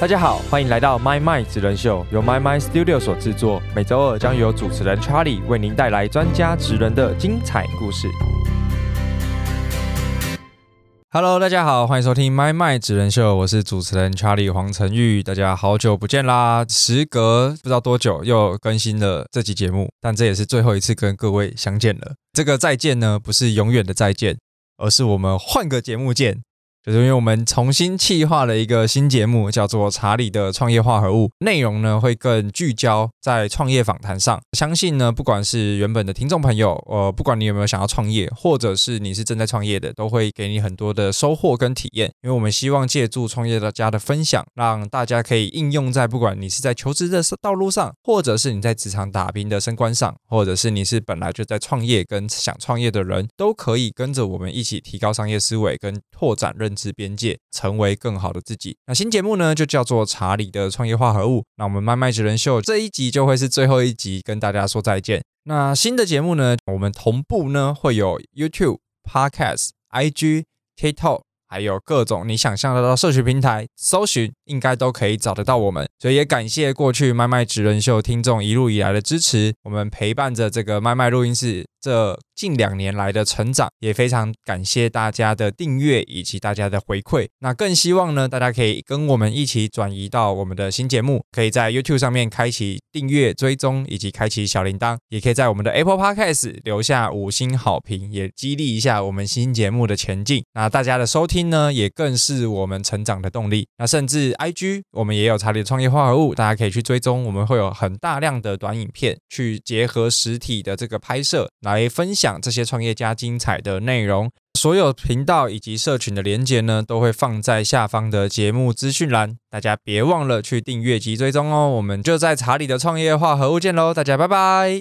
大家好，欢迎来到 My My 职人秀，由 My My Studio 所制作。每周二将由主持人 Charlie 为您带来专家职人的精彩故事。Hello，大家好，欢迎收听 My My 职人秀，我是主持人 Charlie 黄晨玉。大家好久不见啦！时隔不知道多久又更新了这期节目，但这也是最后一次跟各位相见了。这个再见呢，不是永远的再见，而是我们换个节目见。就是因为我们重新企划了一个新节目，叫做《查理的创业化合物》，内容呢会更聚焦在创业访谈上。相信呢，不管是原本的听众朋友，呃，不管你有没有想要创业，或者是你是正在创业的，都会给你很多的收获跟体验。因为我们希望借助创业大家的分享，让大家可以应用在不管你是在求职的道路上，或者是你在职场打拼的升官上，或者是你是本来就在创业跟想创业的人，都可以跟着我们一起提高商业思维跟拓展认。认知边界，成为更好的自己。那新节目呢，就叫做查理的创业化合物。那我们麦麦职人秀这一集就会是最后一集，跟大家说再见。那新的节目呢，我们同步呢会有 YouTube、Podcast、IG、TikTok。还有各种你想象得到社群平台，搜寻应该都可以找得到我们。所以也感谢过去麦麦职人秀听众一路以来的支持，我们陪伴着这个麦麦录音室这近两年来的成长，也非常感谢大家的订阅以及大家的回馈。那更希望呢，大家可以跟我们一起转移到我们的新节目，可以在 YouTube 上面开启订阅追踪以及开启小铃铛，也可以在我们的 Apple Podcast 留下五星好评，也激励一下我们新节目的前进。那大家的收听。呢，也更是我们成长的动力。那甚至 IG 我们也有查理的创业化合物，大家可以去追踪。我们会有很大量的短影片，去结合实体的这个拍摄，来分享这些创业家精彩的内容。所有频道以及社群的连接呢，都会放在下方的节目资讯栏，大家别忘了去订阅及追踪哦。我们就在查理的创业化合物见喽，大家拜拜。